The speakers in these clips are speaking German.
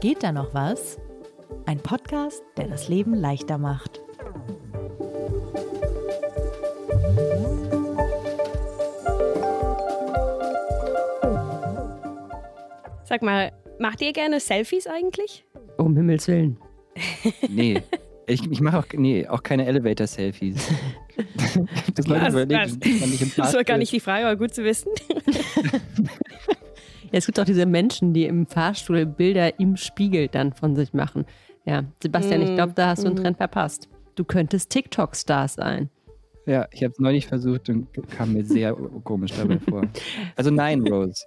Geht da noch was? Ein Podcast, der das Leben leichter macht. Sag mal, macht ihr gerne Selfies eigentlich? Um Himmels Willen. Nee. Ich, ich mache auch, nee, auch keine Elevator-Selfies. das nicht im Das war gar nicht die Frage, aber gut zu wissen. Ja, es gibt auch diese Menschen, die im Fahrstuhl Bilder im Spiegel dann von sich machen. Ja, Sebastian, ich glaube, da hast du einen Trend verpasst. Du könntest TikTok-Star sein. Ja, ich habe es neulich versucht und kam mir sehr komisch dabei vor. Also nein, Rose.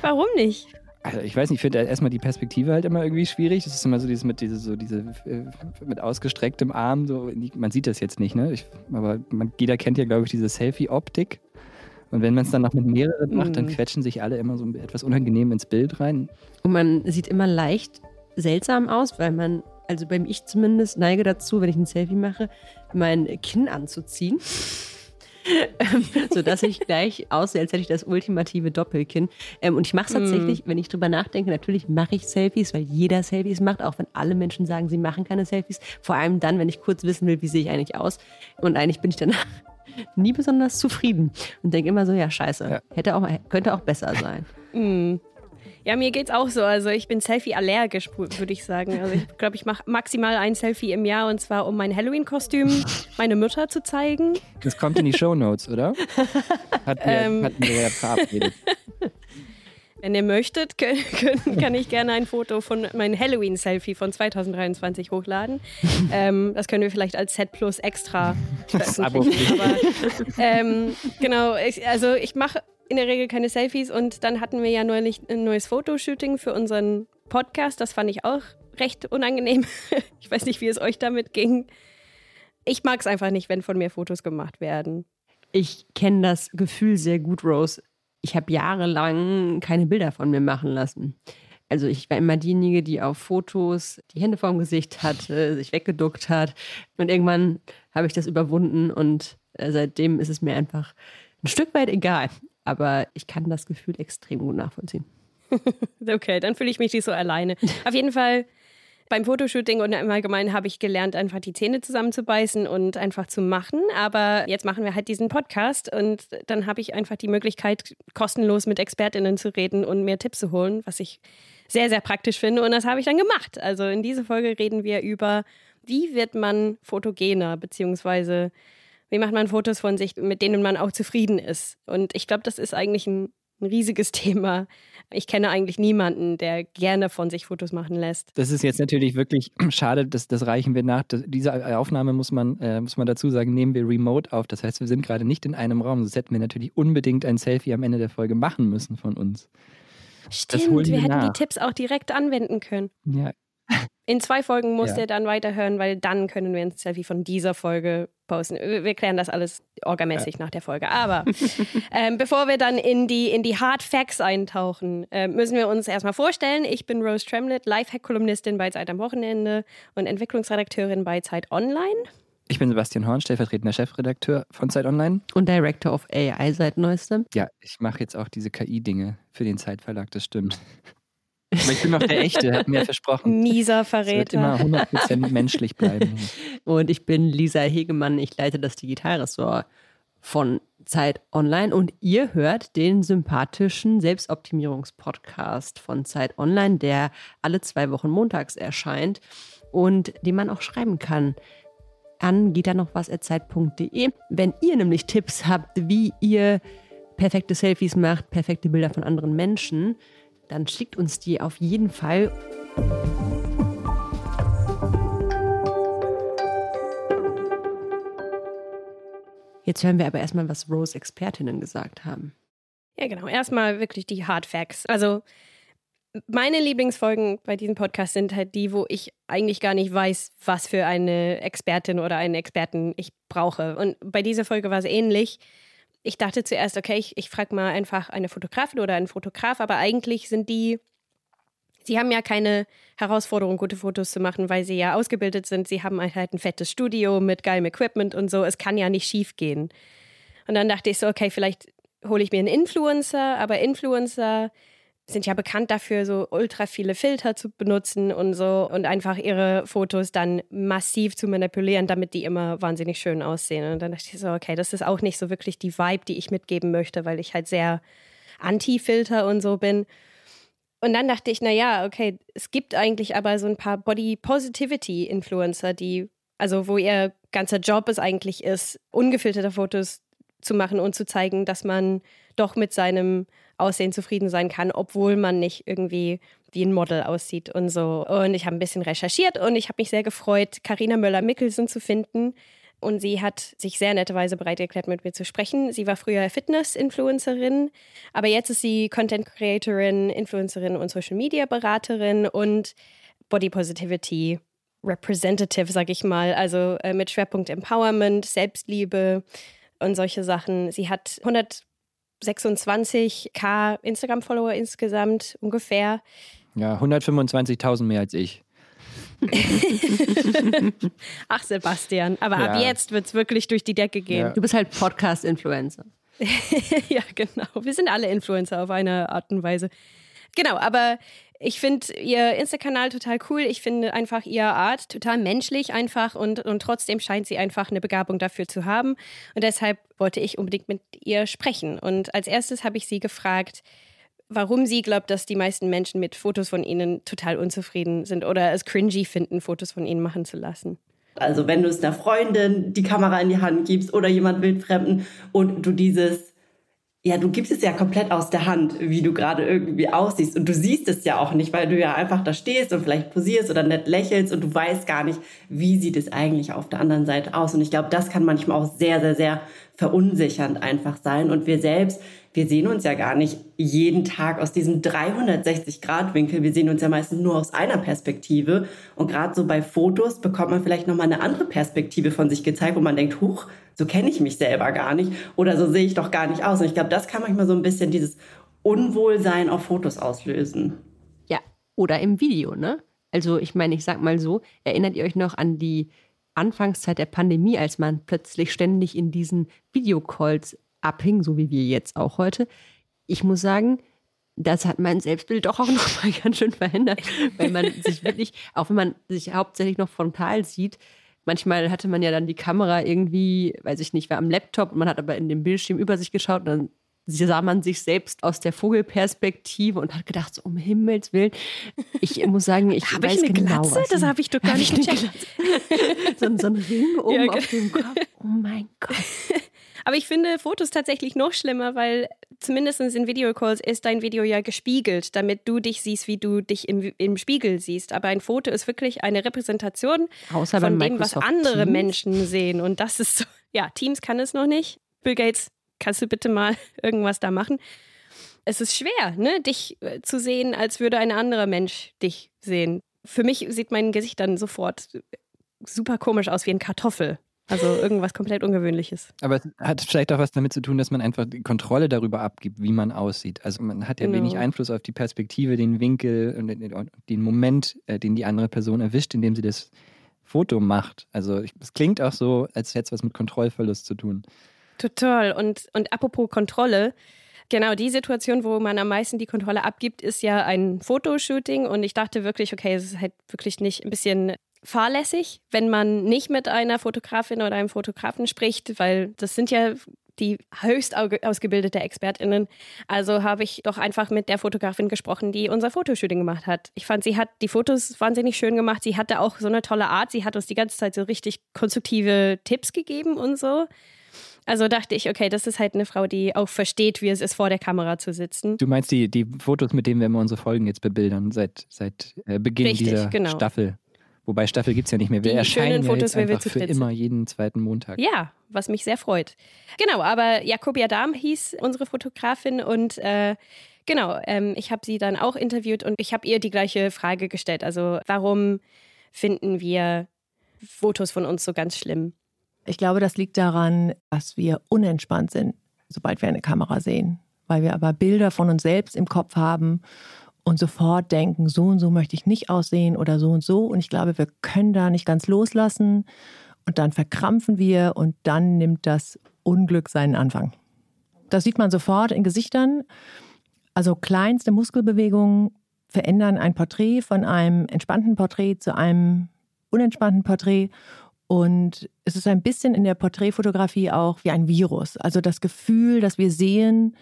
Warum nicht? Also ich weiß nicht, ich finde erstmal die Perspektive halt immer irgendwie schwierig. Das ist immer so dieses mit diese, so diese äh, mit ausgestrecktem Arm, so man sieht das jetzt nicht, ne? Ich, aber man, jeder kennt ja, glaube ich, diese Selfie-Optik. Und wenn man es dann noch mit mehreren macht, dann Mhm. quetschen sich alle immer so etwas unangenehm ins Bild rein. Und man sieht immer leicht seltsam aus, weil man, also beim Ich zumindest, neige dazu, wenn ich ein Selfie mache, mein Kinn anzuziehen. Sodass ich gleich aussehe, als hätte ich das ultimative Doppelkinn. Ähm, und ich mache es tatsächlich, wenn ich drüber nachdenke, natürlich mache ich Selfies, weil jeder Selfies macht, auch wenn alle Menschen sagen, sie machen keine Selfies. Vor allem dann, wenn ich kurz wissen will, wie sehe ich eigentlich aus. Und eigentlich bin ich danach nie besonders zufrieden und denke immer so, ja, scheiße, Ja. hätte auch, könnte auch besser sein. Hm. Ja, mir geht's auch so. Also ich bin Selfie-allergisch, würde ich sagen. Also ich glaube, ich mache maximal ein Selfie im Jahr und zwar um mein Halloween-Kostüm meine Mutter zu zeigen. Das kommt in die Shownotes, oder? Hatten wir, Ähm. hatten wir ja verabredet. Wenn ihr möchtet, können, können, kann ich gerne ein Foto von meinem Halloween-Selfie von 2023 hochladen. ähm, das können wir vielleicht als Set Plus extra veröffentlichen. Aber, ähm, genau, ich, also ich mache in der Regel keine Selfies und dann hatten wir ja neulich ein neues Fotoshooting für unseren Podcast. Das fand ich auch recht unangenehm. ich weiß nicht, wie es euch damit ging. Ich mag es einfach nicht, wenn von mir Fotos gemacht werden. Ich kenne das Gefühl sehr gut, Rose. Ich habe jahrelang keine Bilder von mir machen lassen. Also ich war immer diejenige, die auf Fotos die Hände vorm Gesicht hatte, sich weggeduckt hat. Und irgendwann habe ich das überwunden und äh, seitdem ist es mir einfach ein Stück weit egal. Aber ich kann das Gefühl extrem gut nachvollziehen. Okay, dann fühle ich mich nicht so alleine. Auf jeden Fall beim Fotoshooting und im Allgemeinen habe ich gelernt, einfach die Zähne zusammenzubeißen und einfach zu machen. Aber jetzt machen wir halt diesen Podcast und dann habe ich einfach die Möglichkeit, kostenlos mit ExpertInnen zu reden und mir Tipps zu holen, was ich sehr, sehr praktisch finde. Und das habe ich dann gemacht. Also in dieser Folge reden wir über, wie wird man fotogener, beziehungsweise wie macht man Fotos von sich, mit denen man auch zufrieden ist. Und ich glaube, das ist eigentlich ein, ein riesiges Thema. Ich kenne eigentlich niemanden, der gerne von sich Fotos machen lässt. Das ist jetzt natürlich wirklich schade, das, das reichen wir nach. Das, diese Aufnahme muss man, äh, muss man dazu sagen, nehmen wir remote auf. Das heißt, wir sind gerade nicht in einem Raum. Sonst hätten wir natürlich unbedingt ein Selfie am Ende der Folge machen müssen von uns. Stimmt, wir wir hätten die Tipps auch direkt anwenden können. Ja, In zwei Folgen musst Ja. ihr dann weiterhören, weil dann können wir ein Selfie von dieser Folge posten. Wir klären das alles orgamäßig nach der Folge. Aber ähm, bevor wir dann in die, in die Hard Facts eintauchen, äh, müssen wir uns erstmal vorstellen. Ich bin Rose Tremlett, Lifehack-Kolumnistin bei Zeit am Wochenende und Entwicklungsredakteurin bei Zeit Online. ich bin Sebastian Horn, stellvertretender Chefredakteur von Zeit Online. Und Director of AI seit neuestem. Ja, ich mache jetzt auch diese KI-Dinge für den Zeitverlag, das stimmt. Aber ich bin noch der Echte, hat mir versprochen. Mieser Es wird Verräter. immer 100% menschlich bleiben. Und ich bin Lisa Hegemann. Ich leite das Digitalressort von Zeit Online. Und ihr hört den sympathischen Selbstoptimierungspodcast von Zeit Online, der alle zwei Wochen montags erscheint und den man auch schreiben kann an geht da noch was zeit.de. Wenn ihr nämlich Tipps habt, wie ihr perfekte Selfies macht, perfekte Bilder von anderen Menschen, dann schickt uns die auf jeden Fall. Jetzt hören wir aber erstmal, was Rose Expertinnen gesagt haben. Ja, genau. Erstmal wirklich die Hard Facts. Also meine Lieblingsfolgen bei diesem Podcast sind halt die, wo ich eigentlich gar nicht weiß, was für eine Expertin oder einen Experten ich brauche. Und bei dieser Folge war es ähnlich. Ich dachte zuerst, okay, ich, ich frage mal einfach eine Fotografin oder einen Fotograf, aber eigentlich sind die, sie haben ja keine Herausforderung, gute Fotos zu machen, weil sie ja ausgebildet sind. Sie haben halt ein fettes Studio mit geilem Equipment und so. Es kann ja nicht schief gehen. Und dann dachte ich so, okay, vielleicht hole ich mir einen Influencer, aber Influencer sind ja bekannt dafür, so ultra viele Filter zu benutzen und so und einfach ihre Fotos dann massiv zu manipulieren, damit die immer wahnsinnig schön aussehen. Und dann dachte ich so, okay, das ist auch nicht so wirklich die Vibe, die ich mitgeben möchte, weil ich halt sehr anti-Filter und so bin. Und dann dachte ich, naja, okay, es gibt eigentlich aber so ein paar Body Positivity Influencer, die, also wo ihr ganzer Job es eigentlich ist, ungefilterte Fotos zu machen und zu zeigen, dass man doch mit seinem Aussehen zufrieden sein kann, obwohl man nicht irgendwie wie ein Model aussieht und so. Und ich habe ein bisschen recherchiert und ich habe mich sehr gefreut, Karina Möller-Mickelsen zu finden. Und sie hat sich sehr netterweise bereit erklärt, mit mir zu sprechen. Sie war früher Fitness-Influencerin, aber jetzt ist sie Content-Creatorin, Influencerin und Social-Media-Beraterin und Body Positivity Representative, sag ich mal. Also äh, mit Schwerpunkt Empowerment, Selbstliebe und solche Sachen. Sie hat 100 26k Instagram-Follower insgesamt ungefähr. Ja, 125.000 mehr als ich. Ach, Sebastian, aber ja. ab jetzt wird es wirklich durch die Decke gehen. Ja. Du bist halt Podcast-Influencer. ja, genau. Wir sind alle Influencer auf eine Art und Weise. Genau, aber ich finde ihr Insta-Kanal total cool. Ich finde einfach ihre Art total menschlich einfach und, und trotzdem scheint sie einfach eine Begabung dafür zu haben. Und deshalb wollte ich unbedingt mit ihr sprechen. Und als erstes habe ich sie gefragt, warum sie glaubt, dass die meisten Menschen mit Fotos von ihnen total unzufrieden sind oder es cringy finden, Fotos von ihnen machen zu lassen. Also wenn du es einer Freundin die Kamera in die Hand gibst oder jemand wildfremden und du dieses ja, du gibst es ja komplett aus der Hand, wie du gerade irgendwie aussiehst. Und du siehst es ja auch nicht, weil du ja einfach da stehst und vielleicht posierst oder nett lächelst und du weißt gar nicht, wie sieht es eigentlich auf der anderen Seite aus. Und ich glaube, das kann manchmal auch sehr, sehr, sehr verunsichernd einfach sein. Und wir selbst, wir sehen uns ja gar nicht jeden Tag aus diesem 360-Grad-Winkel. Wir sehen uns ja meistens nur aus einer Perspektive. Und gerade so bei Fotos bekommt man vielleicht nochmal eine andere Perspektive von sich gezeigt, wo man denkt, huch, so kenne ich mich selber gar nicht oder so sehe ich doch gar nicht aus. Und ich glaube, das kann manchmal so ein bisschen dieses Unwohlsein auf Fotos auslösen. Ja, oder im Video, ne? Also ich meine, ich sag mal so, erinnert ihr euch noch an die Anfangszeit der Pandemie, als man plötzlich ständig in diesen Videocalls abhing, so wie wir jetzt auch heute. Ich muss sagen, das hat mein Selbstbild doch auch noch mal ganz schön verändert, weil man sich wirklich, auch wenn man sich hauptsächlich noch frontal sieht, manchmal hatte man ja dann die Kamera irgendwie, weiß ich nicht, war am Laptop und man hat aber in dem Bildschirm über sich geschaut und dann sah man sich selbst aus der Vogelperspektive und hat gedacht, so, um Himmels Willen. Ich muss sagen, ich habe ich eine genau, Glatze? Das habe ich doch gar nicht gecheckt. so, so ein Ring oben ja, auf dem Kopf. Oh mein Gott. Aber ich finde Fotos tatsächlich noch schlimmer, weil zumindest in Videocalls ist dein Video ja gespiegelt, damit du dich siehst, wie du dich im, im Spiegel siehst. Aber ein Foto ist wirklich eine Repräsentation Außer von dem, was andere Teams. Menschen sehen. Und das ist so, ja, Teams kann es noch nicht. Bill Gates kannst du bitte mal irgendwas da machen? Es ist schwer, ne, dich äh, zu sehen, als würde ein anderer Mensch dich sehen. Für mich sieht mein Gesicht dann sofort super komisch aus wie ein Kartoffel. Also irgendwas komplett Ungewöhnliches. Aber es hat vielleicht auch was damit zu tun, dass man einfach die Kontrolle darüber abgibt, wie man aussieht. Also man hat ja genau. wenig Einfluss auf die Perspektive, den Winkel und den Moment, äh, den die andere Person erwischt, indem sie das Foto macht. Also es klingt auch so, als hätte es was mit Kontrollverlust zu tun. Total. Und, und apropos Kontrolle, genau die Situation, wo man am meisten die Kontrolle abgibt, ist ja ein Fotoshooting. Und ich dachte wirklich, okay, es ist halt wirklich nicht ein bisschen fahrlässig, wenn man nicht mit einer Fotografin oder einem Fotografen spricht, weil das sind ja die höchst ausgebildete ExpertInnen. Also habe ich doch einfach mit der Fotografin gesprochen, die unser Fotoshooting gemacht hat. Ich fand, sie hat die Fotos wahnsinnig schön gemacht. Sie hatte auch so eine tolle Art. Sie hat uns die ganze Zeit so richtig konstruktive Tipps gegeben und so. Also dachte ich, okay, das ist halt eine Frau, die auch versteht, wie es ist, vor der Kamera zu sitzen. Du meinst die, die Fotos, mit denen wir immer unsere Folgen jetzt bebildern, seit, seit äh, Beginn Richtig, dieser genau. Staffel. Wobei Staffel gibt es ja nicht mehr. Wir die erscheinen ja Fotos, jetzt einfach für immer jeden zweiten Montag. Ja, was mich sehr freut. Genau, aber Jakobia Dahm hieß unsere Fotografin und äh, genau, ähm, ich habe sie dann auch interviewt und ich habe ihr die gleiche Frage gestellt. Also warum finden wir Fotos von uns so ganz schlimm? Ich glaube, das liegt daran, dass wir unentspannt sind, sobald wir eine Kamera sehen, weil wir aber Bilder von uns selbst im Kopf haben und sofort denken, so und so möchte ich nicht aussehen oder so und so. Und ich glaube, wir können da nicht ganz loslassen und dann verkrampfen wir und dann nimmt das Unglück seinen Anfang. Das sieht man sofort in Gesichtern. Also kleinste Muskelbewegungen verändern ein Porträt von einem entspannten Porträt zu einem unentspannten Porträt. Und es ist ein bisschen in der Porträtfotografie auch wie ein Virus. Also das Gefühl, das wir sehen,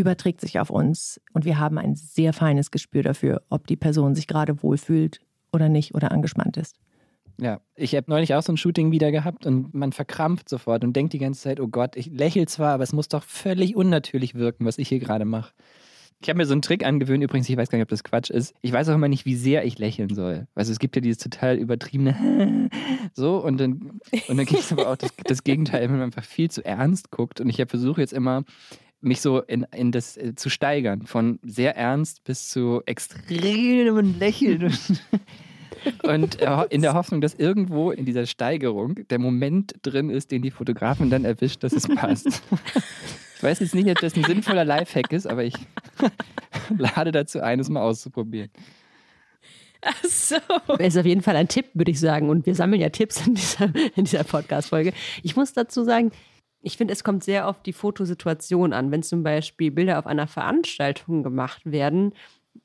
überträgt sich auf uns. Und wir haben ein sehr feines Gespür dafür, ob die Person sich gerade wohlfühlt oder nicht oder angespannt ist. Ja, ich habe neulich auch so ein Shooting wieder gehabt und man verkrampft sofort und denkt die ganze Zeit, oh Gott, ich lächle zwar, aber es muss doch völlig unnatürlich wirken, was ich hier gerade mache. Ich habe mir so einen Trick angewöhnt, übrigens, ich weiß gar nicht, ob das Quatsch ist. Ich weiß auch immer nicht, wie sehr ich lächeln soll. Also es gibt ja dieses total übertriebene so und dann, und dann gibt es aber auch das, das Gegenteil, wenn man einfach viel zu ernst guckt. Und ich versuche jetzt immer, mich so in, in das äh, zu steigern, von sehr ernst bis zu extremem Lächeln. Und äh, in der Hoffnung, dass irgendwo in dieser Steigerung der Moment drin ist, den die Fotografen dann erwischt, dass es passt. Ich weiß jetzt nicht, ob das ein sinnvoller Lifehack ist, aber ich lade dazu ein, es mal auszuprobieren. Ach so. Das ist auf jeden Fall ein Tipp, würde ich sagen. Und wir sammeln ja Tipps in dieser, in dieser Podcast-Folge. Ich muss dazu sagen, ich finde, es kommt sehr auf die Fotosituation an. Wenn zum Beispiel Bilder auf einer Veranstaltung gemacht werden,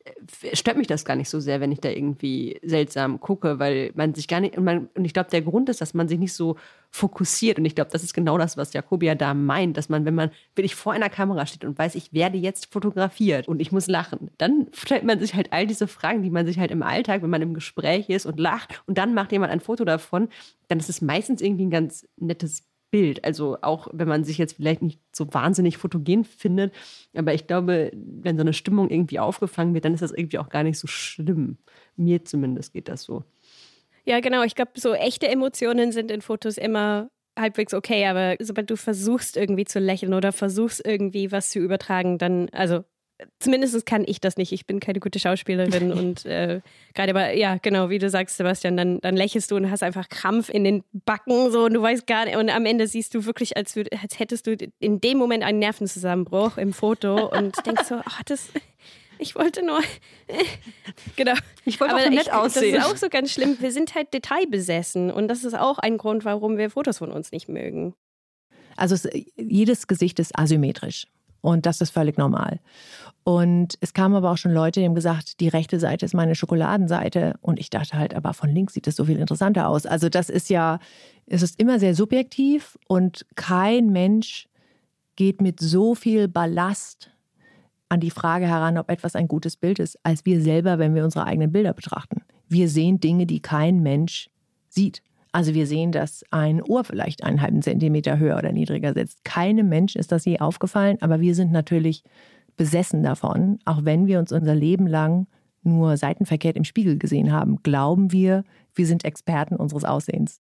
äh, stört mich das gar nicht so sehr, wenn ich da irgendwie seltsam gucke, weil man sich gar nicht, und, man, und ich glaube, der Grund ist, dass man sich nicht so fokussiert. Und ich glaube, das ist genau das, was Jakobia da meint, dass man, wenn man wirklich vor einer Kamera steht und weiß, ich werde jetzt fotografiert und ich muss lachen, dann stellt man sich halt all diese Fragen, die man sich halt im Alltag, wenn man im Gespräch ist und lacht und dann macht jemand ein Foto davon, dann ist es meistens irgendwie ein ganz nettes Bild. Also auch wenn man sich jetzt vielleicht nicht so wahnsinnig fotogen findet, aber ich glaube, wenn so eine Stimmung irgendwie aufgefangen wird, dann ist das irgendwie auch gar nicht so schlimm. Mir zumindest geht das so. Ja, genau. Ich glaube, so echte Emotionen sind in Fotos immer halbwegs okay, aber sobald du versuchst irgendwie zu lächeln oder versuchst irgendwie was zu übertragen, dann, also zumindest kann ich das nicht. Ich bin keine gute Schauspielerin und äh, gerade aber, ja, genau, wie du sagst, Sebastian, dann, dann lächelst du und hast einfach Krampf in den Backen so und du weißt gar nicht, und am Ende siehst du wirklich, als, würd, als hättest du in dem Moment einen Nervenzusammenbruch im Foto und denkst so, oh, das, ich wollte nur, genau. Ich wollte aber auch nett ich, aussehen. Das ist auch so ganz schlimm. Wir sind halt detailbesessen und das ist auch ein Grund, warum wir Fotos von uns nicht mögen. Also es, jedes Gesicht ist asymmetrisch. Und das ist völlig normal. Und es kamen aber auch schon Leute, die haben gesagt, die rechte Seite ist meine Schokoladenseite. Und ich dachte halt, aber von links sieht das so viel interessanter aus. Also das ist ja, es ist immer sehr subjektiv und kein Mensch geht mit so viel Ballast an die Frage heran, ob etwas ein gutes Bild ist, als wir selber, wenn wir unsere eigenen Bilder betrachten. Wir sehen Dinge, die kein Mensch sieht. Also wir sehen, dass ein Ohr vielleicht einen halben Zentimeter höher oder niedriger sitzt. Keinem Mensch ist das je aufgefallen, aber wir sind natürlich besessen davon. Auch wenn wir uns unser Leben lang nur seitenverkehrt im Spiegel gesehen haben, glauben wir, wir sind Experten unseres Aussehens.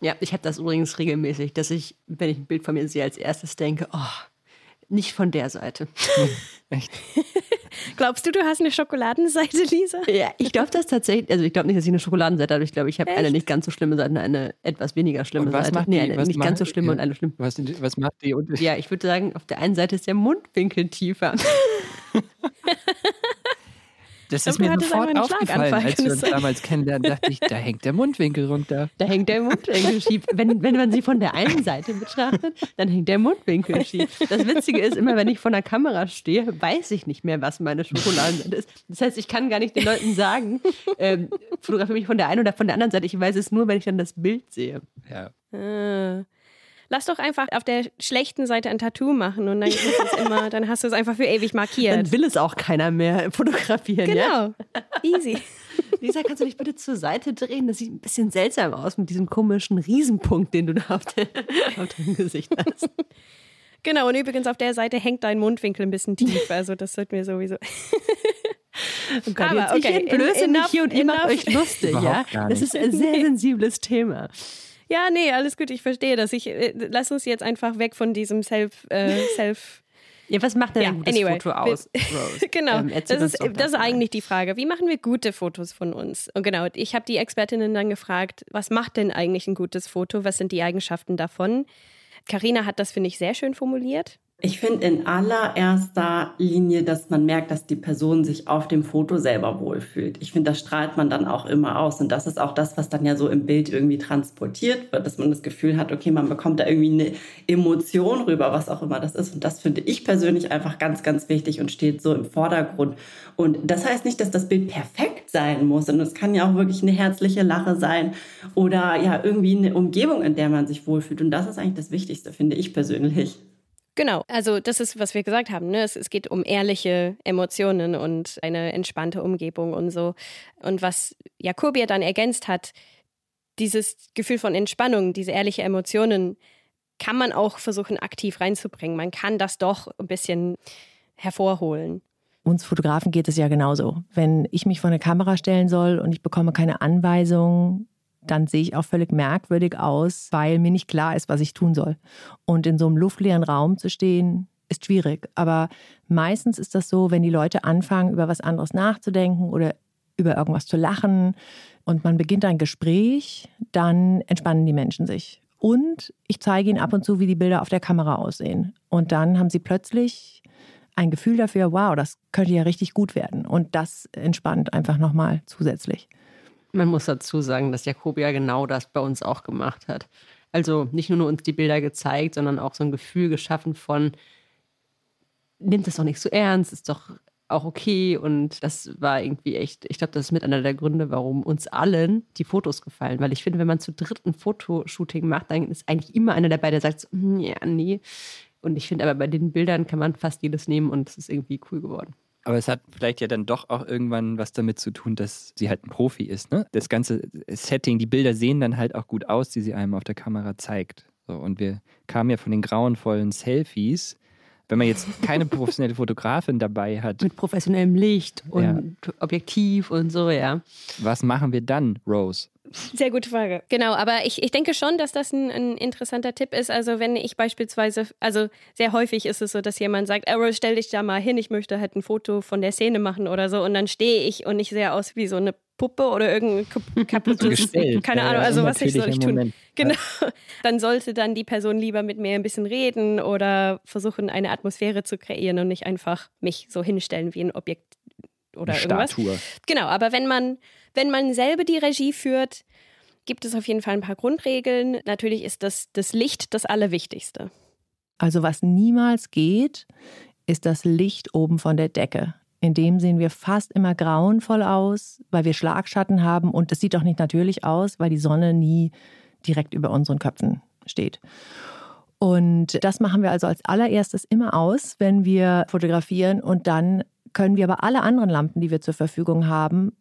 Ja, ich habe das übrigens regelmäßig, dass ich, wenn ich ein Bild von mir sehe, als erstes denke, oh, nicht von der Seite. Echt? Glaubst du, du hast eine Schokoladenseite, Lisa? Ja, ich glaube das tatsächlich. Also ich glaube nicht, dass ich eine Schokoladenseite habe. Ich glaube, ich habe eine nicht ganz so schlimme Seite und eine etwas weniger schlimme was Seite. Macht nee, eine eine nicht macht, ganz so schlimme ja, und eine schlimme. Was, was macht die Unterschied? Ja, ich würde sagen, auf der einen Seite ist der Mundwinkel tiefer. Das ist mir sofort aufgefallen, als wir uns damals kennenlernen, dachte ich, da hängt der Mundwinkel runter. Da hängt der Mundwinkel schief. Wenn, wenn man sie von der einen Seite betrachtet, dann hängt der Mundwinkel schief. Das Witzige ist, immer wenn ich vor der Kamera stehe, weiß ich nicht mehr, was meine Schokoladenseite ist. Das heißt, ich kann gar nicht den Leuten sagen, ähm, fotografiere mich von der einen oder von der anderen Seite. Ich weiß es nur, wenn ich dann das Bild sehe. Ja. Ah lass doch einfach auf der schlechten Seite ein Tattoo machen und dann, immer, dann hast du es einfach für ewig markiert. Dann will es auch keiner mehr fotografieren. Genau. Ja? Easy. Lisa, kannst du dich bitte zur Seite drehen? Das sieht ein bisschen seltsam aus mit diesem komischen Riesenpunkt, den du da auf, de, auf deinem Gesicht hast. Genau, und übrigens auf der Seite hängt dein Mundwinkel ein bisschen tief. Also das sollten wir sowieso. Oh Gott, Aber okay, ich blöse mich hier und ihr macht euch lustig, ja? Das ist ein sehr sensibles Thema. Ja, nee, alles gut, ich verstehe das. Ich, äh, lass uns jetzt einfach weg von diesem Self, äh, Self ja, was macht denn ja, ein gutes anyway, Foto aus? genau, ähm, das, ist, das ist eigentlich die Frage. Wie machen wir gute Fotos von uns? Und genau, ich habe die Expertinnen dann gefragt, was macht denn eigentlich ein gutes Foto? Was sind die Eigenschaften davon? Karina hat das, finde ich, sehr schön formuliert. Ich finde in allererster Linie, dass man merkt, dass die Person sich auf dem Foto selber wohlfühlt. Ich finde, das strahlt man dann auch immer aus. Und das ist auch das, was dann ja so im Bild irgendwie transportiert wird, dass man das Gefühl hat, okay, man bekommt da irgendwie eine Emotion rüber, was auch immer das ist. Und das finde ich persönlich einfach ganz, ganz wichtig und steht so im Vordergrund. Und das heißt nicht, dass das Bild perfekt sein muss. Und es kann ja auch wirklich eine herzliche Lache sein oder ja irgendwie eine Umgebung, in der man sich wohlfühlt. Und das ist eigentlich das Wichtigste, finde ich persönlich. Genau, also das ist, was wir gesagt haben. Ne? Es, es, geht um ehrliche Emotionen und eine entspannte Umgebung und so. Und was Jakobia dann ergänzt hat, dieses Gefühl von Entspannung, diese ehrliche Emotionen, kann man auch versuchen, aktiv reinzubringen. Man kann das doch ein bisschen hervorholen. Uns Fotografen geht es ja genauso. Wenn ich mich vor eine Kamera stellen soll und ich bekomme keine Anweisung, dann sehe ich auch völlig merkwürdig aus, weil mir nicht klar ist, was ich tun soll. Und in so einem luftleeren Raum zu stehen, ist schwierig. Aber meistens ist das so, wenn die Leute anfangen, über was anderes nachzudenken oder über irgendwas zu lachen und man beginnt ein Gespräch, dann entspannen die Menschen sich. Und ich zeige ihnen ab und zu, wie die Bilder auf der Kamera aussehen. Und dann haben sie plötzlich ein Gefühl dafür, wow, das könnte ja richtig gut werden. Und das entspannt einfach nochmal zusätzlich. Man muss dazu sagen, dass Jakobia genau das bei uns auch gemacht hat. Also nicht nur uns die Bilder gezeigt, sondern auch so ein Gefühl geschaffen von, nimmt das doch nicht so ernst, ist doch auch okay. Und das war irgendwie echt, ich glaube, das ist mit einer der Gründe, warum uns allen die Fotos gefallen. Weil ich finde, wenn man zu dritt ein Fotoshooting macht, dann ist eigentlich immer einer dabei, der sagt, hm, ja, nee. Und ich finde aber bei den Bildern kann man fast jedes nehmen und es ist irgendwie cool geworden. Aber es hat vielleicht ja dann doch auch irgendwann was damit zu tun, dass sie halt ein Profi ist. Ne? Das ganze Setting, die Bilder sehen dann halt auch gut aus, die sie einem auf der Kamera zeigt. So, und wir kamen ja von den grauenvollen Selfies. Wenn man jetzt keine professionelle Fotografin dabei hat. Mit professionellem Licht und ja. Objektiv und so, ja. Was machen wir dann, Rose? Sehr gute Frage. Genau, aber ich, ich denke schon, dass das ein, ein, interessanter Tipp ist. Also wenn ich beispielsweise, also sehr häufig ist es so, dass jemand sagt, Arrow, stell dich da mal hin, ich möchte halt ein Foto von der Szene machen oder so. Und dann stehe ich und ich sehe aus wie so eine Puppe oder irgendein kaputtes, keine Ahnung, also was ich soll ich tun. Moment. Genau. Dann sollte dann die Person lieber mit mir ein bisschen reden oder versuchen, eine Atmosphäre zu kreieren und nicht einfach mich so hinstellen wie ein Objekt oder eine irgendwas. Statue. Genau, aber wenn man wenn man selber die Regie führt, gibt es auf jeden Fall ein paar Grundregeln. Natürlich ist das, das Licht das Allerwichtigste. Also was niemals geht, ist das Licht oben von der Decke. In dem sehen wir fast immer grauenvoll aus, weil wir Schlagschatten haben und es sieht auch nicht natürlich aus, weil die Sonne nie direkt über unseren Köpfen steht. Und das machen wir also als allererstes immer aus, wenn wir fotografieren und dann können wir aber alle anderen Lampen, die wir zur Verfügung haben,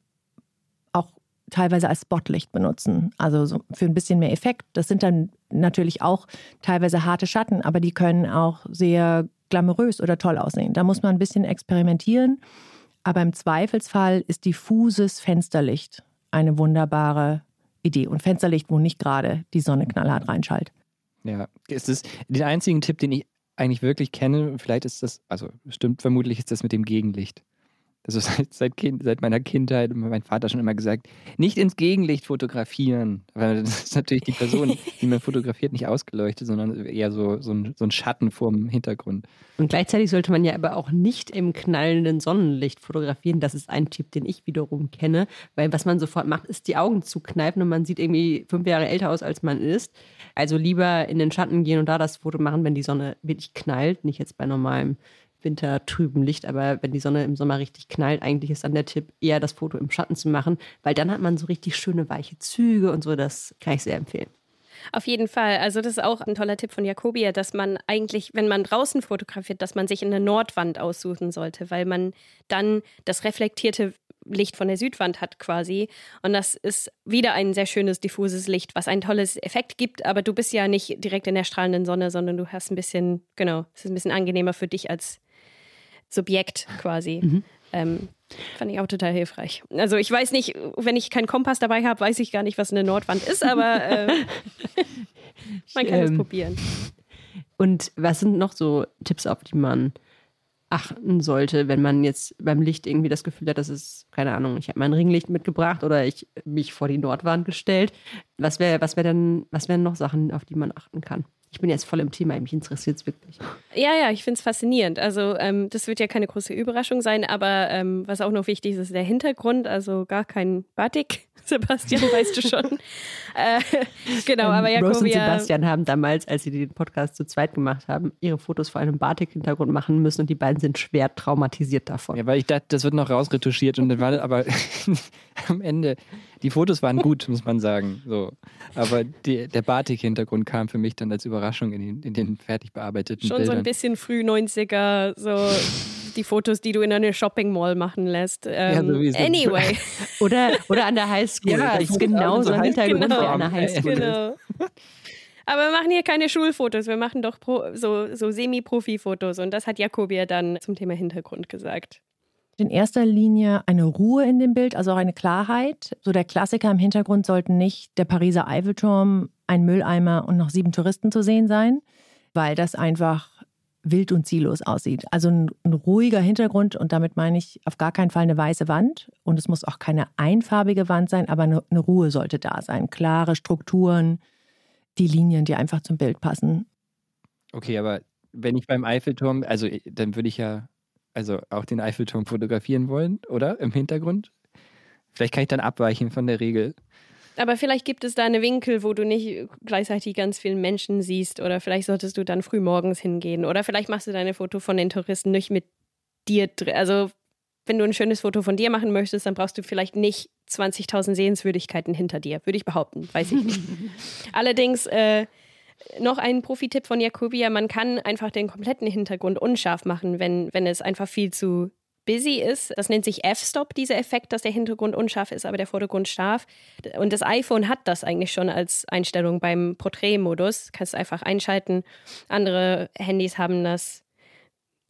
teilweise als Spotlicht benutzen. Also so für ein bisschen mehr Effekt. Das sind dann natürlich auch teilweise harte Schatten, aber die können auch sehr glamourös oder toll aussehen. Da muss man ein bisschen experimentieren. Aber im Zweifelsfall ist diffuses Fensterlicht eine wunderbare Idee. Und Fensterlicht, wo nicht gerade die Sonne knallhart reinschallt. Ja, es ist den einzigen Tipp, den ich eigentlich wirklich kenne. Vielleicht ist das, also stimmt, vermutlich ist das mit dem Gegenlicht. Also seit, seit, kind, seit meiner Kindheit hat mein Vater schon immer gesagt, nicht ins Gegenlicht fotografieren. Weil das ist natürlich die Person, die man fotografiert, nicht ausgeleuchtet, sondern eher so, so, ein, so ein Schatten vorm Hintergrund. Und gleichzeitig sollte man ja aber auch nicht im knallenden Sonnenlicht fotografieren. Das ist ein Tipp, den ich wiederum kenne. Weil was man sofort macht, ist die Augen zukneifen und man sieht irgendwie fünf Jahre älter aus, als man ist. Also lieber in den Schatten gehen und da das Foto machen, wenn die Sonne wirklich knallt. Nicht jetzt bei normalem wintertrüben Licht, aber wenn die Sonne im Sommer richtig knallt, eigentlich ist dann der Tipp, eher das Foto im Schatten zu machen, weil dann hat man so richtig schöne weiche Züge und so, das kann ich sehr empfehlen. Auf jeden Fall. Also das ist auch ein toller Tipp von Jakobia, dass man eigentlich, wenn man draußen fotografiert, dass man sich eine Nordwand aussuchen sollte, weil man dann das reflektierte Licht von der Südwand hat quasi. Und das ist wieder ein sehr schönes, diffuses Licht, was ein tolles Effekt gibt. Aber du bist ja nicht direkt in der strahlenden Sonne, sondern du hast ein bisschen, genau, es ist ein bisschen angenehmer für dich als Subjekt quasi. Mhm. Ähm, fand ich auch total hilfreich. Also ich weiß nicht, wenn ich keinen Kompass dabei habe, weiß ich gar nicht, was eine Nordwand ist, aber äh, man kann ähm, es probieren. Und was sind noch so Tipps, auf die man achten sollte, wenn man jetzt beim Licht irgendwie das Gefühl hat, dass es, keine Ahnung, ich habe mein Ringlicht mitgebracht oder ich mich vor die Nordwand gestellt. Was wäre, was wäre denn, was wären noch Sachen, auf die man achten kann? Ich bin jetzt voll im Thema, mich interessiert es wirklich. Ja, ja, ich finde es faszinierend. Also ähm, das wird ja keine große Überraschung sein, aber ähm, was auch noch wichtig ist, ist der Hintergrund, also gar kein Batik. Sebastian, weißt du schon. äh, genau, aber ja, Rose und Sebastian haben damals, als sie den Podcast zu zweit gemacht haben, ihre Fotos vor einem Batik-Hintergrund machen müssen und die beiden sind schwer traumatisiert davon. Ja, weil ich dachte, das wird noch rausretuschiert und dann war das aber am Ende, die Fotos waren gut, muss man sagen. So. Aber die, der Batik-Hintergrund kam für mich dann als Überraschung in den, in den fertig bearbeiteten schon Bildern. so ein bisschen früh 90er, so die Fotos, die du in einer Shopping Mall machen lässt. Ähm, Ja, so wie es- anyway. Oder, oder an der Highschool. Ja, das ist genauso so ein Hintergrund wie an der Genau. Highschool. Genau. Aber wir machen hier keine Schulfotos, wir machen doch Pro, so, so Semi-Profi-Fotos und das hat Jakobia dann zum Thema Hintergrund gesagt. In erster Linie eine Ruhe in dem Bild, also auch eine Klarheit. So der Klassiker im Hintergrund sollten nicht der Pariser Eiffelturm, ein Mülleimer und noch sieben Touristen zu sehen sein, weil das einfach wild und ziellos aussieht. Also ein, ein ruhiger Hintergrund und damit meine ich auf gar keinen Fall eine weiße Wand und es muss auch keine einfarbige Wand sein, aber eine, eine Ruhe sollte da sein. Klare Strukturen, die Linien, die einfach zum Bild passen. Okay, aber wenn ich beim Eiffelturm, also äh, dann würde ich ja also auch den Eiffelturm fotografieren wollen, oder? Im Hintergrund. Vielleicht kann ich dann abweichen von der Regel. Aber vielleicht gibt es da eine Winkel, wo du nicht gleichzeitig ganz viele Menschen siehst oder vielleicht solltest du dann früh morgens hingehen oder vielleicht machst du deine Foto von den Touristen nicht mit dir drin. Also wenn du ein schönes Foto von dir machen möchtest, dann brauchst du vielleicht nicht 20.000 Sehenswürdigkeiten hinter dir, würde ich behaupten, weiß ich nicht. Allerdings äh, noch ein Profi-Tipp von Jakobia, man kann einfach den kompletten Hintergrund unscharf machen, wenn, wenn es einfach viel zu busy ist. Das nennt sich F-Stop, dieser Effekt, dass der Hintergrund unscharf ist, aber der Vordergrund scharf. Und das iPhone hat das eigentlich schon als Einstellung beim Porträtmodus. Kannst du einfach einschalten. Andere Handys haben das.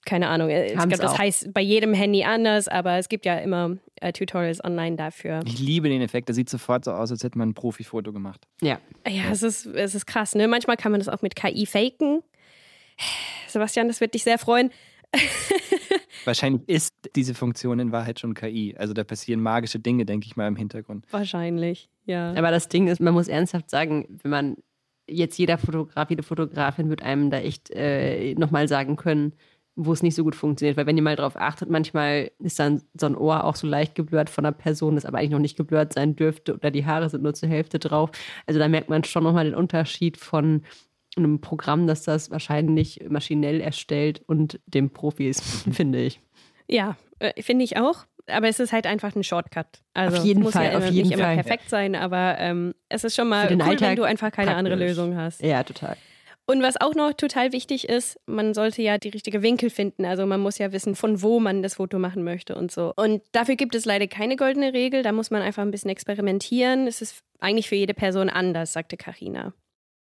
Keine Ahnung. Ich Haben's glaube, das heißt bei jedem Handy anders, aber es gibt ja immer äh, Tutorials online dafür. Ich liebe den Effekt. Das sieht sofort so aus, als hätte man ein Profi-Foto gemacht. Ja. Ja, es ist, es ist krass. Ne? Manchmal kann man das auch mit KI faken. Sebastian, das wird dich sehr freuen. Wahrscheinlich ist diese Funktion in Wahrheit schon KI. Also da passieren magische Dinge, denke ich mal, im Hintergrund. Wahrscheinlich, ja. Aber das Ding ist, man muss ernsthaft sagen, wenn man jetzt jeder Fotograf, jede Fotografin wird einem da echt äh, nochmal sagen können, wo es nicht so gut funktioniert. Weil wenn ihr mal drauf achtet, manchmal ist dann so ein Ohr auch so leicht geblurrt von einer Person, das aber eigentlich noch nicht geblurrt sein dürfte oder die Haare sind nur zur Hälfte drauf. Also da merkt man schon nochmal den Unterschied von einem Programm, das das wahrscheinlich maschinell erstellt und dem Profis, finde ich. Ja, äh, finde ich auch. Aber es ist halt einfach ein Shortcut. Also Auf jeden muss Fall, ja immer, auf jeden nicht immer Fall. perfekt sein, aber ähm, es ist schon mal cool, Alltag wenn du einfach keine andere praktisch. Lösung hast. Ja, total. Und was auch noch total wichtig ist, man sollte ja die richtige Winkel finden. Also man muss ja wissen, von wo man das Foto machen möchte und so. Und dafür gibt es leider keine goldene Regel. Da muss man einfach ein bisschen experimentieren. Es ist eigentlich für jede Person anders, sagte Karina.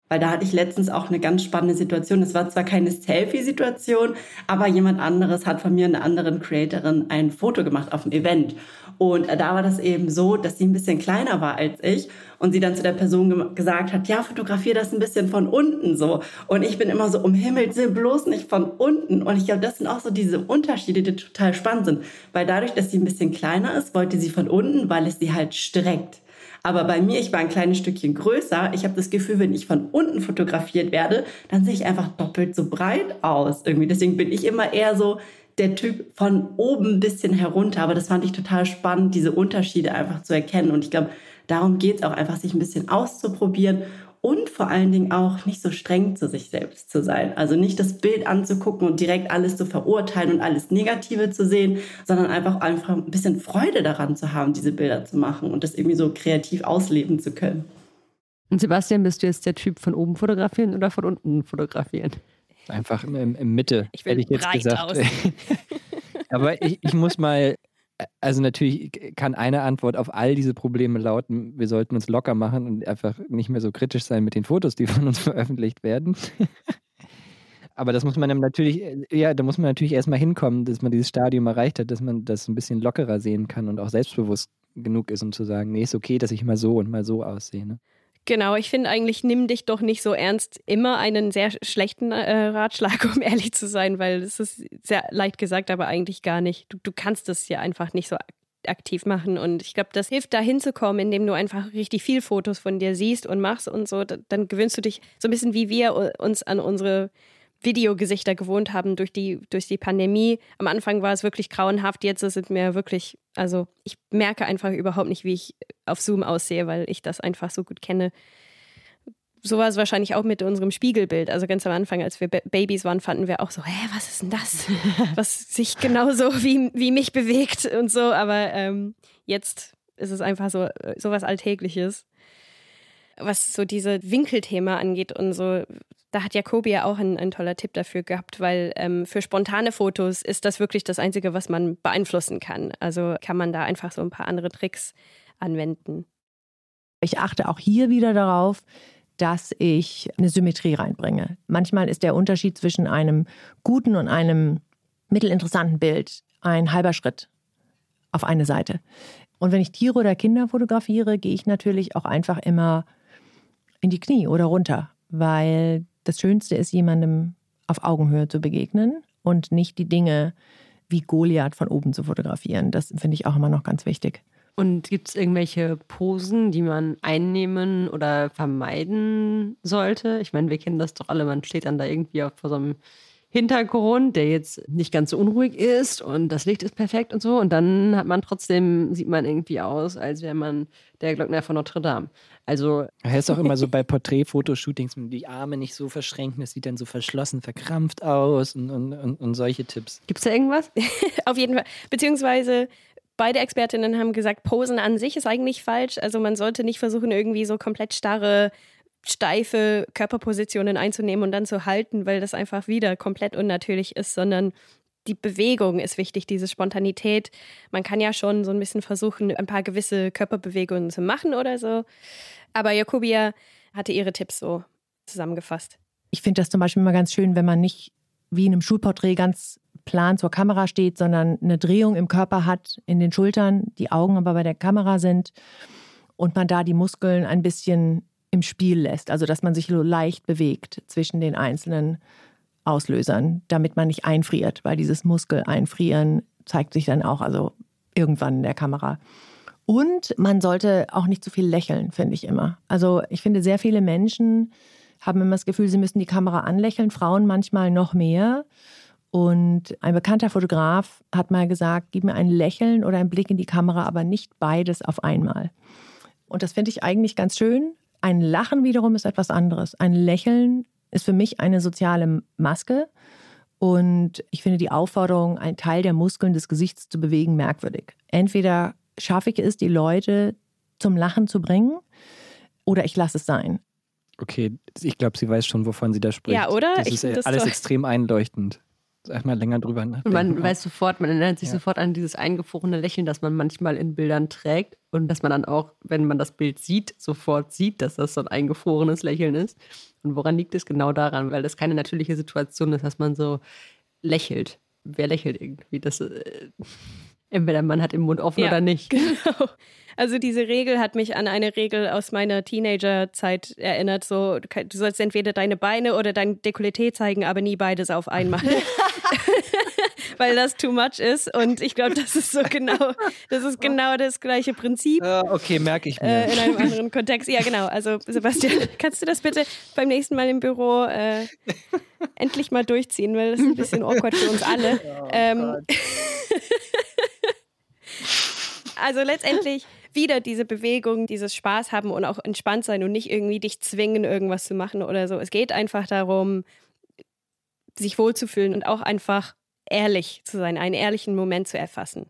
Weil da hatte ich letztens auch eine ganz spannende Situation. Es war zwar keine Selfie-Situation, aber jemand anderes hat von mir, einer anderen Creatorin, ein Foto gemacht auf dem Event. Und da war das eben so, dass sie ein bisschen kleiner war als ich und sie dann zu der Person gem- gesagt hat, ja, fotografier das ein bisschen von unten so. Und ich bin immer so, um Himmels Willen, bloß nicht von unten. Und ich glaube, das sind auch so diese Unterschiede, die total spannend sind. Weil dadurch, dass sie ein bisschen kleiner ist, wollte sie von unten, weil es sie halt streckt. Aber bei mir, ich war ein kleines Stückchen größer. Ich habe das Gefühl, wenn ich von unten fotografiert werde, dann sehe ich einfach doppelt so breit aus. Irgendwie. Deswegen bin ich immer eher so der Typ von oben ein bisschen herunter. Aber das fand ich total spannend, diese Unterschiede einfach zu erkennen. Und ich glaube, darum geht es auch einfach, sich ein bisschen auszuprobieren und vor allen Dingen auch nicht so streng zu sich selbst zu sein. Also nicht das Bild anzugucken und direkt alles zu verurteilen und alles Negative zu sehen, sondern einfach einfach ein bisschen Freude daran zu haben, diese Bilder zu machen und das irgendwie so kreativ ausleben zu können. Und Sebastian, bist du jetzt der Typ von oben fotografieren oder von unten fotografieren? Einfach im, im Mitte, Ich will hätte ich jetzt breit gesagt. aus. Aber ich, ich muss mal, also natürlich kann eine Antwort auf all diese Probleme lauten, wir sollten uns locker machen und einfach nicht mehr so kritisch sein mit den Fotos, die von uns veröffentlicht werden. Aber das muss man dann natürlich, ja, da muss man natürlich erstmal hinkommen, dass man dieses Stadium erreicht hat, dass man das ein bisschen lockerer sehen kann und auch selbstbewusst genug ist, um zu sagen, nee, ist okay, dass ich mal so und mal so aussehe. Ne? Genau, ich finde eigentlich, nimm dich doch nicht so ernst. Immer einen sehr schlechten äh, Ratschlag, um ehrlich zu sein, weil es ist sehr leicht gesagt, aber eigentlich gar nicht. Du, du kannst es ja einfach nicht so aktiv machen. Und ich glaube, das hilft da hinzukommen, indem du einfach richtig viel Fotos von dir siehst und machst und so. Dann gewöhnst du dich so ein bisschen wie wir uns an unsere Videogesichter gewohnt haben durch die, durch die Pandemie. Am Anfang war es wirklich grauenhaft, jetzt ist es mir wirklich, also ich merke einfach überhaupt nicht, wie ich auf Zoom aussehe, weil ich das einfach so gut kenne. So war es wahrscheinlich auch mit unserem Spiegelbild. Also ganz am Anfang, als wir Babys waren, fanden wir auch so, hä, was ist denn das? Was sich genauso wie, wie mich bewegt und so. Aber ähm, jetzt ist es einfach so, so was Alltägliches was so diese Winkelthema angeht und so, da hat Jakobi ja auch ein, ein toller Tipp dafür gehabt, weil ähm, für spontane Fotos ist das wirklich das Einzige, was man beeinflussen kann. Also kann man da einfach so ein paar andere Tricks anwenden. Ich achte auch hier wieder darauf, dass ich eine Symmetrie reinbringe. Manchmal ist der Unterschied zwischen einem guten und einem mittelinteressanten Bild ein halber Schritt auf eine Seite. Und wenn ich Tiere oder Kinder fotografiere, gehe ich natürlich auch einfach immer in die Knie oder runter, weil das Schönste ist, jemandem auf Augenhöhe zu begegnen und nicht die Dinge wie Goliath von oben zu fotografieren. Das finde ich auch immer noch ganz wichtig. Und gibt es irgendwelche Posen, die man einnehmen oder vermeiden sollte? Ich meine, wir kennen das doch alle, man steht dann da irgendwie vor so einem Hintergrund, der jetzt nicht ganz so unruhig ist und das Licht ist perfekt und so. Und dann hat man trotzdem, sieht man irgendwie aus, als wäre man der Glockner von Notre Dame. Also. Er ist auch immer so bei Porträtfotoshootings, die Arme nicht so verschränken, das sieht dann so verschlossen, verkrampft aus und, und, und, und solche Tipps. Gibt es da irgendwas? Auf jeden Fall. Beziehungsweise beide Expertinnen haben gesagt, Posen an sich ist eigentlich falsch. Also man sollte nicht versuchen, irgendwie so komplett starre steife Körperpositionen einzunehmen und dann zu halten, weil das einfach wieder komplett unnatürlich ist, sondern die Bewegung ist wichtig, diese Spontanität. Man kann ja schon so ein bisschen versuchen, ein paar gewisse Körperbewegungen zu machen oder so. Aber Jakobia hatte ihre Tipps so zusammengefasst. Ich finde das zum Beispiel immer ganz schön, wenn man nicht wie in einem Schulporträt ganz plan zur Kamera steht, sondern eine Drehung im Körper hat, in den Schultern, die Augen aber bei der Kamera sind und man da die Muskeln ein bisschen im Spiel lässt. Also dass man sich so leicht bewegt zwischen den einzelnen Auslösern, damit man nicht einfriert, weil dieses Muskeleinfrieren zeigt sich dann auch also irgendwann in der Kamera. Und man sollte auch nicht zu viel lächeln, finde ich immer. Also ich finde, sehr viele Menschen haben immer das Gefühl, sie müssen die Kamera anlächeln, Frauen manchmal noch mehr. Und ein bekannter Fotograf hat mal gesagt, gib mir ein Lächeln oder einen Blick in die Kamera, aber nicht beides auf einmal. Und das finde ich eigentlich ganz schön, ein Lachen wiederum ist etwas anderes. Ein Lächeln ist für mich eine soziale Maske. Und ich finde die Aufforderung, einen Teil der Muskeln des Gesichts zu bewegen, merkwürdig. Entweder schaffe ich es, die Leute zum Lachen zu bringen, oder ich lasse es sein. Okay, ich glaube, sie weiß schon, wovon sie da spricht. Ja, oder? Das ist das alles extrem einleuchtend. Erstmal länger drüber nachdenken. Man weiß sofort, man erinnert sich ja. sofort an dieses eingefrorene Lächeln, das man manchmal in Bildern trägt und dass man dann auch, wenn man das Bild sieht, sofort sieht, dass das so ein eingefrorenes Lächeln ist. Und woran liegt es genau daran? Weil das keine natürliche Situation ist, dass man so lächelt. Wer lächelt irgendwie? Das, äh, entweder man hat den Mund offen ja, oder nicht. Genau. Also diese Regel hat mich an eine Regel aus meiner Teenagerzeit erinnert. So, du sollst entweder deine Beine oder dein Dekolleté zeigen, aber nie beides auf einmal. Weil das too much ist. Und ich glaube, das ist so genau, das ist genau das gleiche Prinzip. Uh, okay, merke ich mir. Äh, in einem anderen Kontext. Ja, genau. Also Sebastian, kannst du das bitte beim nächsten Mal im Büro äh, endlich mal durchziehen, weil das ist ein bisschen awkward für uns alle. Oh, ähm, also letztendlich wieder diese Bewegung, dieses Spaß haben und auch entspannt sein und nicht irgendwie dich zwingen, irgendwas zu machen oder so. Es geht einfach darum, sich wohlzufühlen und auch einfach ehrlich zu sein, einen ehrlichen Moment zu erfassen.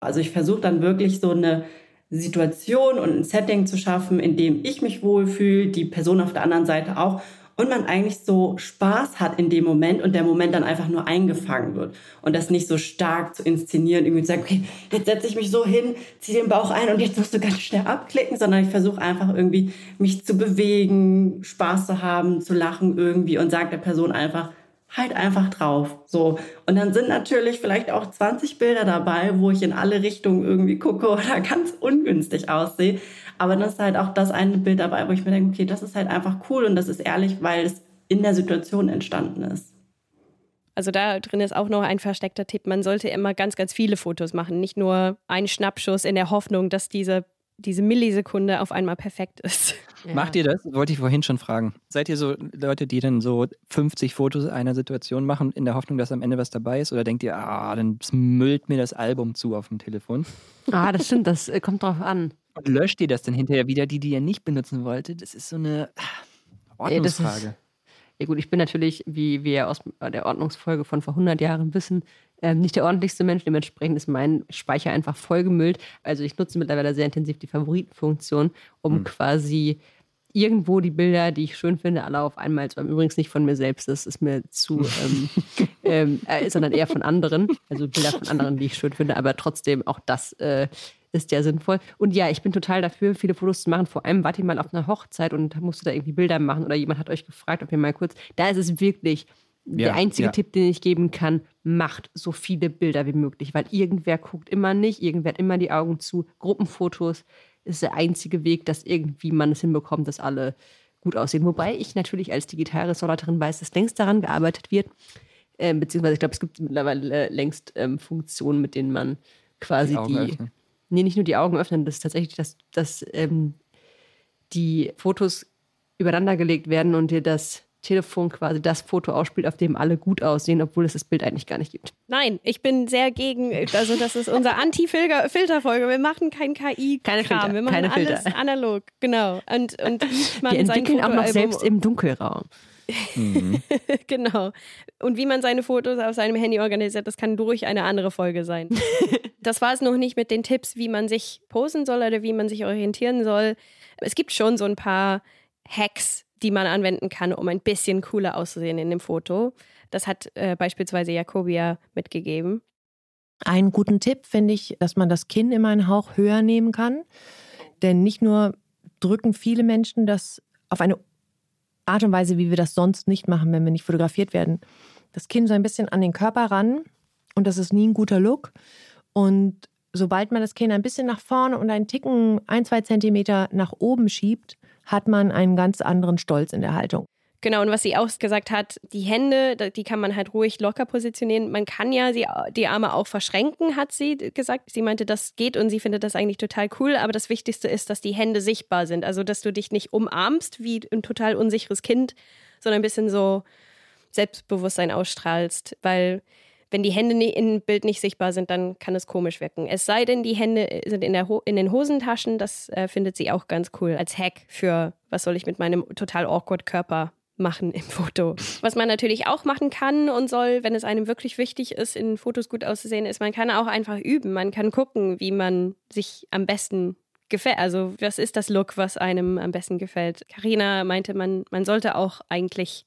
Also ich versuche dann wirklich so eine Situation und ein Setting zu schaffen, in dem ich mich wohlfühle, die Person auf der anderen Seite auch und man eigentlich so Spaß hat in dem Moment und der Moment dann einfach nur eingefangen wird und das nicht so stark zu inszenieren, irgendwie zu sagen, okay, jetzt setze ich mich so hin, ziehe den Bauch ein und jetzt musst du ganz schnell abklicken, sondern ich versuche einfach irgendwie mich zu bewegen, Spaß zu haben, zu lachen irgendwie und sage der Person einfach, halt einfach drauf. So. Und dann sind natürlich vielleicht auch 20 Bilder dabei, wo ich in alle Richtungen irgendwie gucke oder ganz ungünstig aussehe. Aber dann ist halt auch das eine Bild dabei, wo ich mir denke, okay, das ist halt einfach cool und das ist ehrlich, weil es in der Situation entstanden ist. Also da drin ist auch noch ein versteckter Tipp. Man sollte immer ganz, ganz viele Fotos machen. Nicht nur einen Schnappschuss in der Hoffnung, dass diese, diese Millisekunde auf einmal perfekt ist. Ja. Macht ihr das? Wollte ich vorhin schon fragen. Seid ihr so Leute, die dann so 50 Fotos einer Situation machen, in der Hoffnung, dass am Ende was dabei ist? Oder denkt ihr, ah, dann müllt mir das Album zu auf dem Telefon? Ah, das stimmt, das äh, kommt drauf an. Und löscht ihr das dann hinterher wieder, die, die ihr nicht benutzen wolltet? Das ist so eine ah, Ordnungsfrage. Ja gut, ich bin natürlich, wie wir aus der Ordnungsfolge von vor 100 Jahren wissen, ähm, nicht der ordentlichste Mensch. Dementsprechend ist mein Speicher einfach vollgemüllt. Also ich nutze mittlerweile sehr intensiv die Favoritenfunktion, um quasi irgendwo die Bilder, die ich schön finde, alle auf einmal, zwar übrigens nicht von mir selbst, das ist mir zu, ähm, ähm, äh, sondern eher von anderen, also Bilder von anderen, die ich schön finde, aber trotzdem auch das äh, ist ja sinnvoll. Und ja, ich bin total dafür, viele Fotos zu machen. Vor allem wart ihr mal auf einer Hochzeit und musste da irgendwie Bilder machen oder jemand hat euch gefragt, ob ihr mal kurz, da ist es wirklich der Ja, einzige ja. Tipp, den ich geben kann, macht so viele Bilder wie möglich, weil irgendwer guckt immer nicht, irgendwer hat immer die Augen zu. Gruppenfotos ist der einzige Weg, dass irgendwie man es hinbekommt, dass alle gut aussehen. Wobei ich natürlich als Digitalrestauraterin weiß, dass längst daran gearbeitet wird. Ähm, beziehungsweise ich glaube, es gibt mittlerweile äh, längst ähm, Funktionen, mit denen man quasi Die die. Nee, nicht nur die Augen öffnen, das ist tatsächlich, dass, dass ähm, die Fotos übereinander gelegt werden und dir das Telefon quasi das Foto ausspielt, auf dem alle gut aussehen, obwohl es das Bild eigentlich gar nicht gibt. Nein, ich bin sehr gegen, also das ist unser Anti-Filter-Folge. Wir machen kein KI-Kram. Keine Filter, Wir machen keine alles Filter. analog, genau. Und, und man Wir entwickeln auch noch selbst im Dunkelraum. genau. Und wie man seine Fotos auf seinem Handy organisiert, das kann durch eine andere Folge sein. das war es noch nicht mit den Tipps, wie man sich posen soll oder wie man sich orientieren soll. Es gibt schon so ein paar Hacks, die man anwenden kann, um ein bisschen cooler auszusehen in dem Foto. Das hat äh, beispielsweise Jakobia mitgegeben. Einen guten Tipp finde ich, dass man das Kinn immer einen Hauch höher nehmen kann. Denn nicht nur drücken viele Menschen das auf eine Art und Weise, wie wir das sonst nicht machen, wenn wir nicht fotografiert werden, das Kinn so ein bisschen an den Körper ran. Und das ist nie ein guter Look. Und sobald man das Kinn ein bisschen nach vorne und einen Ticken, ein, zwei Zentimeter nach oben schiebt, hat man einen ganz anderen Stolz in der Haltung. Genau, und was sie auch gesagt hat, die Hände, die kann man halt ruhig locker positionieren. Man kann ja sie, die Arme auch verschränken, hat sie gesagt. Sie meinte, das geht und sie findet das eigentlich total cool. Aber das Wichtigste ist, dass die Hände sichtbar sind. Also, dass du dich nicht umarmst wie ein total unsicheres Kind, sondern ein bisschen so Selbstbewusstsein ausstrahlst. Weil, wenn die Hände im Bild nicht sichtbar sind, dann kann es komisch wirken. Es sei denn, die Hände sind in, in den Hosentaschen. Das äh, findet sie auch ganz cool als Hack für, was soll ich mit meinem total awkward Körper machen im Foto. Was man natürlich auch machen kann und soll, wenn es einem wirklich wichtig ist, in Fotos gut auszusehen, ist, man kann auch einfach üben. Man kann gucken, wie man sich am besten gefällt. Also, was ist das Look, was einem am besten gefällt? Karina meinte, man, man sollte auch eigentlich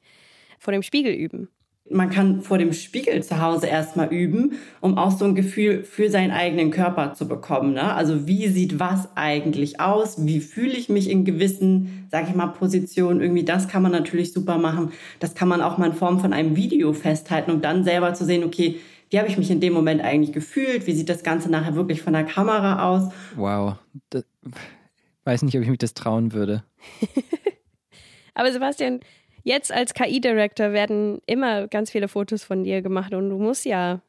vor dem Spiegel üben. Man kann vor dem Spiegel zu Hause erstmal üben, um auch so ein Gefühl für seinen eigenen Körper zu bekommen. Ne? Also wie sieht was eigentlich aus? Wie fühle ich mich in gewissen, sage ich mal, Positionen? Irgendwie das kann man natürlich super machen. Das kann man auch mal in Form von einem Video festhalten, um dann selber zu sehen, okay, wie habe ich mich in dem Moment eigentlich gefühlt? Wie sieht das Ganze nachher wirklich von der Kamera aus? Wow. Das, weiß nicht, ob ich mich das trauen würde. Aber Sebastian, jetzt als KI-Director werden immer ganz viele Fotos von dir gemacht und du musst ja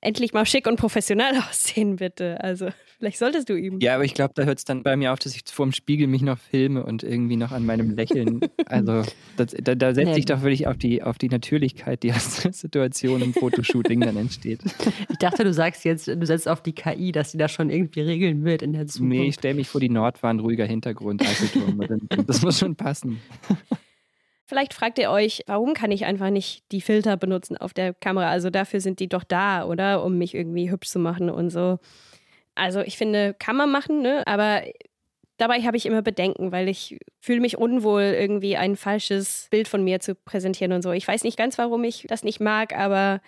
endlich mal schick und professionell aussehen, bitte. Also, vielleicht solltest du üben. Ja, aber ich glaube, da hört es dann bei mir auf, dass ich vor dem Spiegel mich noch filme und irgendwie noch an meinem Lächeln. Also das, da, da setze ich doch wirklich auf die, auf die Natürlichkeit, die aus der Situation im Fotoshooting dann entsteht. Ich dachte, du sagst jetzt, du setzt auf die KI, dass sie das schon irgendwie regeln wird in der Zukunft. Nee, ich stelle mich vor die Nordwand, ruhiger Hintergrund, Eiffelturm. Das muss schon passen. Vielleicht fragt ihr euch, warum kann ich einfach nicht die Filter benutzen auf der Kamera? Also dafür sind die doch da, oder? Um mich irgendwie hübsch zu machen und so. Also ich finde, kann man machen, ne? Aber dabei habe ich immer Bedenken, weil ich fühle mich unwohl, irgendwie ein falsches Bild von mir zu präsentieren und so. Ich weiß nicht ganz, warum ich das nicht mag, aber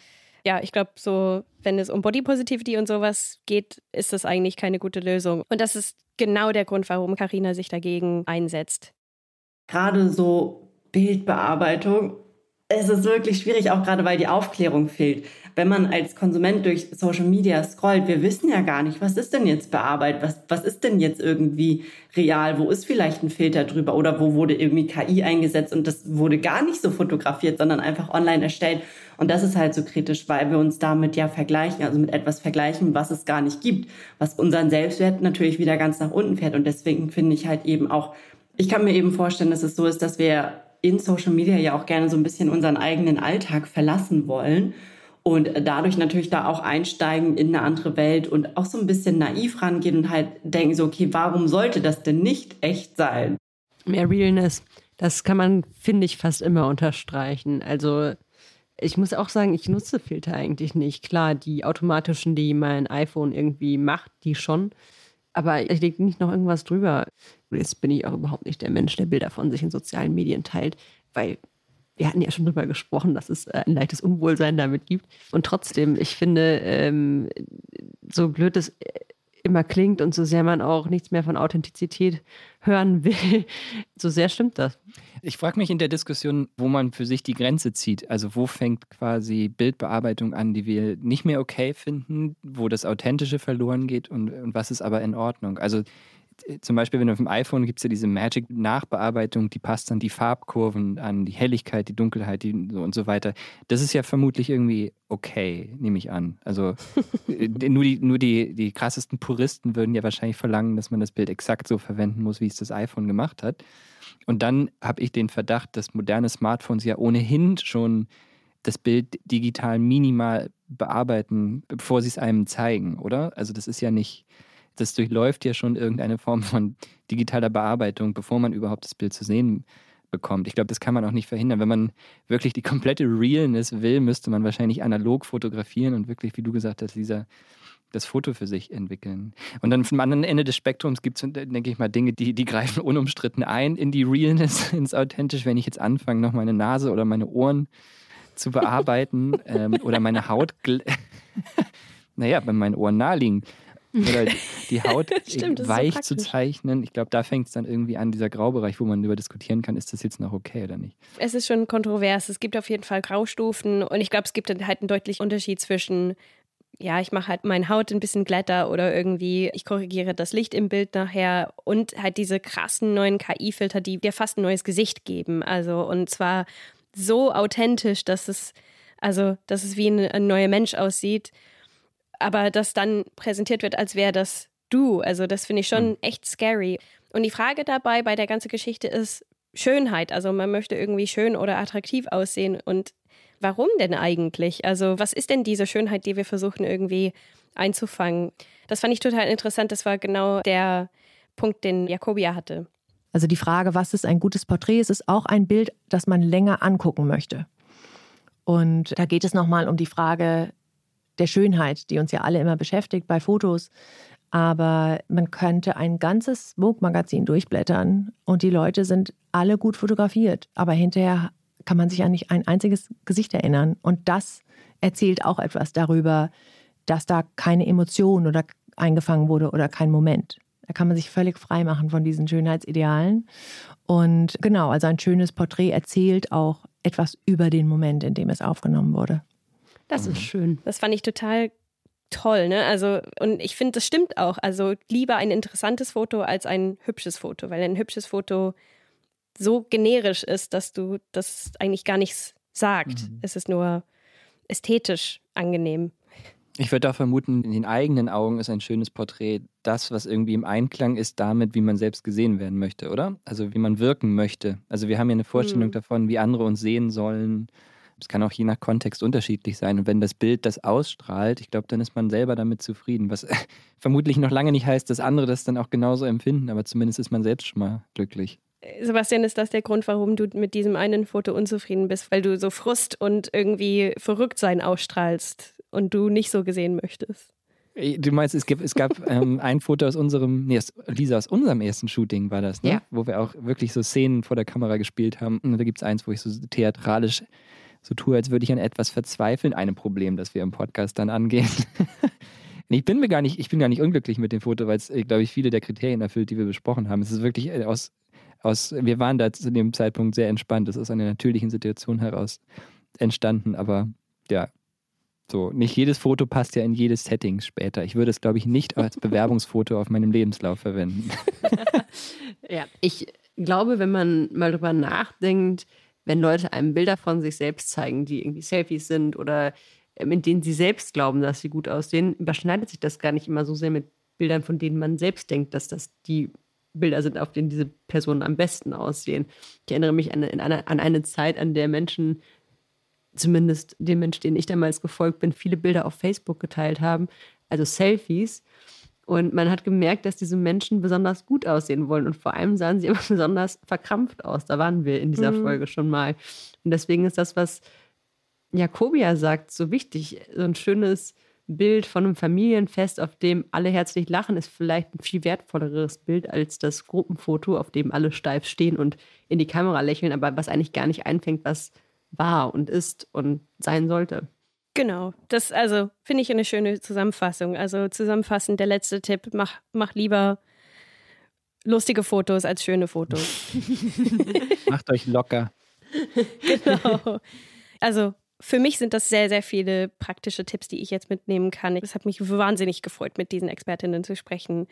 ja, ich glaube, so, wenn es um Body Positivity und sowas geht, ist das eigentlich keine gute Lösung. Und das ist genau der Grund, warum Karina sich dagegen einsetzt. gerade so Bildbearbeitung, es ist wirklich schwierig, auch gerade weil die Aufklärung fehlt. Wenn man als Konsument durch Social Media scrollt, wir wissen ja gar nicht, was ist denn jetzt bearbeitet, was, was ist denn jetzt irgendwie real, wo ist vielleicht ein Filter drüber oder wo wurde irgendwie KI eingesetzt und das wurde gar nicht so fotografiert, sondern einfach online erstellt. Und das ist halt so kritisch, weil wir uns damit ja vergleichen, also mit etwas vergleichen, was es gar nicht gibt, was unseren Selbstwert natürlich wieder ganz nach unten fährt. Und deswegen finde ich halt eben auch, ich kann mir eben vorstellen, dass es so ist, dass wir in Social Media ja auch gerne so ein bisschen unseren eigenen Alltag verlassen wollen und dadurch natürlich da auch einsteigen in eine andere Welt und auch so ein bisschen naiv rangehen und halt denken so, okay, warum sollte das denn nicht echt sein? Mehr Realness, das kann man, finde ich, fast immer unterstreichen. Also ich muss auch sagen, ich nutze Filter eigentlich nicht. Klar, die automatischen, die mein iPhone irgendwie macht, die schon. Aber ich lege nicht noch irgendwas drüber. Jetzt bin ich auch überhaupt nicht der Mensch, der Bilder von sich in sozialen Medien teilt, weil wir hatten ja schon drüber gesprochen, dass es äh, ein leichtes Unwohlsein damit gibt. Und trotzdem, ich finde, ähm, so blöd es äh, immer klingt und so sehr man auch nichts mehr von Authentizität hören will, so sehr stimmt das. Ich frage mich in der Diskussion, wo man für sich die Grenze zieht. Also wo fängt quasi Bildbearbeitung an, die wir nicht mehr okay finden, wo das Authentische verloren geht und, und was ist aber in Ordnung. Also zum Beispiel, wenn du auf dem iPhone gibt es ja diese Magic-Nachbearbeitung, die passt dann die Farbkurven an, die Helligkeit, die Dunkelheit die, so und so weiter. Das ist ja vermutlich irgendwie okay, nehme ich an. Also äh, nur, die, nur die, die krassesten Puristen würden ja wahrscheinlich verlangen, dass man das Bild exakt so verwenden muss, wie es das iPhone gemacht hat. Und dann habe ich den Verdacht, dass moderne Smartphones ja ohnehin schon das Bild digital minimal bearbeiten, bevor sie es einem zeigen, oder? Also das ist ja nicht das durchläuft ja schon irgendeine Form von digitaler Bearbeitung, bevor man überhaupt das Bild zu sehen bekommt. Ich glaube, das kann man auch nicht verhindern. Wenn man wirklich die komplette Realness will, müsste man wahrscheinlich analog fotografieren und wirklich, wie du gesagt hast, Lisa, das Foto für sich entwickeln. Und dann vom anderen Ende des Spektrums gibt es, denke ich mal, Dinge, die, die greifen unumstritten ein in die Realness, ins Authentisch. Wenn ich jetzt anfange, noch meine Nase oder meine Ohren zu bearbeiten ähm, oder meine Haut, naja, wenn meine Ohren naheliegen, oder die Haut Stimmt, weich so zu zeichnen. Ich glaube, da fängt es dann irgendwie an, dieser Graubereich, wo man darüber diskutieren kann, ist das jetzt noch okay oder nicht. Es ist schon kontrovers. Es gibt auf jeden Fall Graustufen und ich glaube, es gibt halt einen deutlichen Unterschied zwischen ja, ich mache halt meine Haut ein bisschen glatter oder irgendwie, ich korrigiere das Licht im Bild nachher und halt diese krassen neuen KI-Filter, die dir fast ein neues Gesicht geben. Also und zwar so authentisch, dass es, also, dass es wie ein, ein neuer Mensch aussieht aber das dann präsentiert wird, als wäre das du. Also das finde ich schon mhm. echt scary. Und die Frage dabei bei der ganzen Geschichte ist Schönheit. Also man möchte irgendwie schön oder attraktiv aussehen. Und warum denn eigentlich? Also was ist denn diese Schönheit, die wir versuchen irgendwie einzufangen? Das fand ich total interessant. Das war genau der Punkt, den Jakobia hatte. Also die Frage, was ist ein gutes Porträt? Es ist auch ein Bild, das man länger angucken möchte. Und da geht es nochmal um die Frage, der Schönheit, die uns ja alle immer beschäftigt bei Fotos. Aber man könnte ein ganzes Vogue-Magazin durchblättern und die Leute sind alle gut fotografiert. Aber hinterher kann man sich an nicht ein einziges Gesicht erinnern. Und das erzählt auch etwas darüber, dass da keine Emotion oder eingefangen wurde oder kein Moment. Da kann man sich völlig frei machen von diesen Schönheitsidealen. Und genau, also ein schönes Porträt erzählt auch etwas über den Moment, in dem es aufgenommen wurde. Das ist schön. Das fand ich total toll, ne? Also, und ich finde, das stimmt auch. Also lieber ein interessantes Foto als ein hübsches Foto, weil ein hübsches Foto so generisch ist, dass du das eigentlich gar nichts sagt. Mhm. Es ist nur ästhetisch angenehm. Ich würde auch vermuten, in den eigenen Augen ist ein schönes Porträt das, was irgendwie im Einklang ist damit, wie man selbst gesehen werden möchte, oder? Also wie man wirken möchte. Also wir haben ja eine Vorstellung mhm. davon, wie andere uns sehen sollen, es kann auch je nach Kontext unterschiedlich sein. Und wenn das Bild das ausstrahlt, ich glaube, dann ist man selber damit zufrieden. Was vermutlich noch lange nicht heißt, dass andere das dann auch genauso empfinden, aber zumindest ist man selbst schon mal glücklich. Sebastian, ist das der Grund, warum du mit diesem einen Foto unzufrieden bist? Weil du so Frust und irgendwie Verrücktsein ausstrahlst und du nicht so gesehen möchtest? Du meinst, es, gibt, es gab ähm, ein Foto aus unserem, nee, Lisa, aus unserem ersten Shooting war das, ne? Ja. Wo wir auch wirklich so Szenen vor der Kamera gespielt haben. Und da gibt es eins, wo ich so theatralisch so tue, als würde ich an etwas verzweifeln. Ein Problem, das wir im Podcast dann angehen. ich bin mir gar nicht, ich bin gar nicht unglücklich mit dem Foto, weil es, äh, glaube ich, viele der Kriterien erfüllt, die wir besprochen haben. Es ist wirklich äh, aus aus, wir waren da zu dem Zeitpunkt sehr entspannt. Das ist aus einer natürlichen Situation heraus entstanden, aber ja, so, nicht jedes Foto passt ja in jedes Setting später. Ich würde es, glaube ich, nicht als Bewerbungsfoto auf meinem Lebenslauf verwenden. ja, ich glaube, wenn man mal drüber nachdenkt, wenn Leute einem Bilder von sich selbst zeigen, die irgendwie Selfies sind oder ähm, in denen sie selbst glauben, dass sie gut aussehen, überschneidet sich das gar nicht immer so sehr mit Bildern, von denen man selbst denkt, dass das die Bilder sind, auf denen diese Personen am besten aussehen. Ich erinnere mich an eine, an eine Zeit, an der Menschen zumindest dem Mensch, den ich damals gefolgt bin, viele Bilder auf Facebook geteilt haben, also Selfies. Und man hat gemerkt, dass diese Menschen besonders gut aussehen wollen. Und vor allem sahen sie immer besonders verkrampft aus. Da waren wir in dieser mhm. Folge schon mal. Und deswegen ist das, was Jakobia sagt, so wichtig. So ein schönes Bild von einem Familienfest, auf dem alle herzlich lachen, ist vielleicht ein viel wertvolleres Bild als das Gruppenfoto, auf dem alle steif stehen und in die Kamera lächeln, aber was eigentlich gar nicht einfängt, was war und ist und sein sollte. Genau, das also finde ich eine schöne Zusammenfassung. Also zusammenfassend der letzte Tipp, mach, mach lieber lustige Fotos als schöne Fotos. Macht euch locker. genau. Also für mich sind das sehr, sehr viele praktische Tipps, die ich jetzt mitnehmen kann. Es hat mich wahnsinnig gefreut, mit diesen Expertinnen zu sprechen.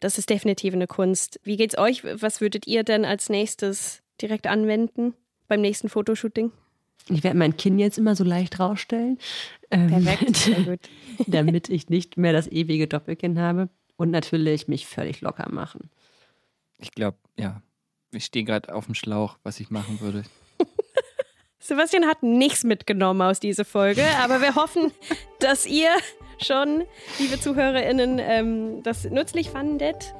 Das ist definitiv eine Kunst. Wie geht's euch? Was würdet ihr denn als nächstes direkt anwenden? beim nächsten Fotoshooting? Ich werde mein Kinn jetzt immer so leicht rausstellen. Perfekt, ähm, damit ich nicht mehr das ewige Doppelkinn habe. Und natürlich mich völlig locker machen. Ich glaube, ja. Ich stehe gerade auf dem Schlauch, was ich machen würde. Sebastian hat nichts mitgenommen aus dieser Folge, aber wir hoffen, dass ihr schon, liebe ZuhörerInnen, ähm, das nützlich fandet.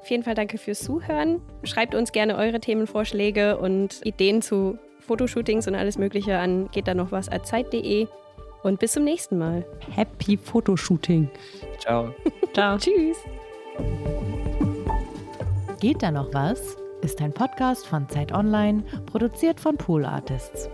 Auf jeden Fall danke fürs Zuhören. Schreibt uns gerne eure Themenvorschläge und Ideen zu Fotoshootings und alles Mögliche an geht da noch was at zeit.de. Und bis zum nächsten Mal. Happy Fotoshooting. Ciao. Ciao. Tschüss. Geht da noch was? Ist ein Podcast von Zeit Online, produziert von Pool Artists.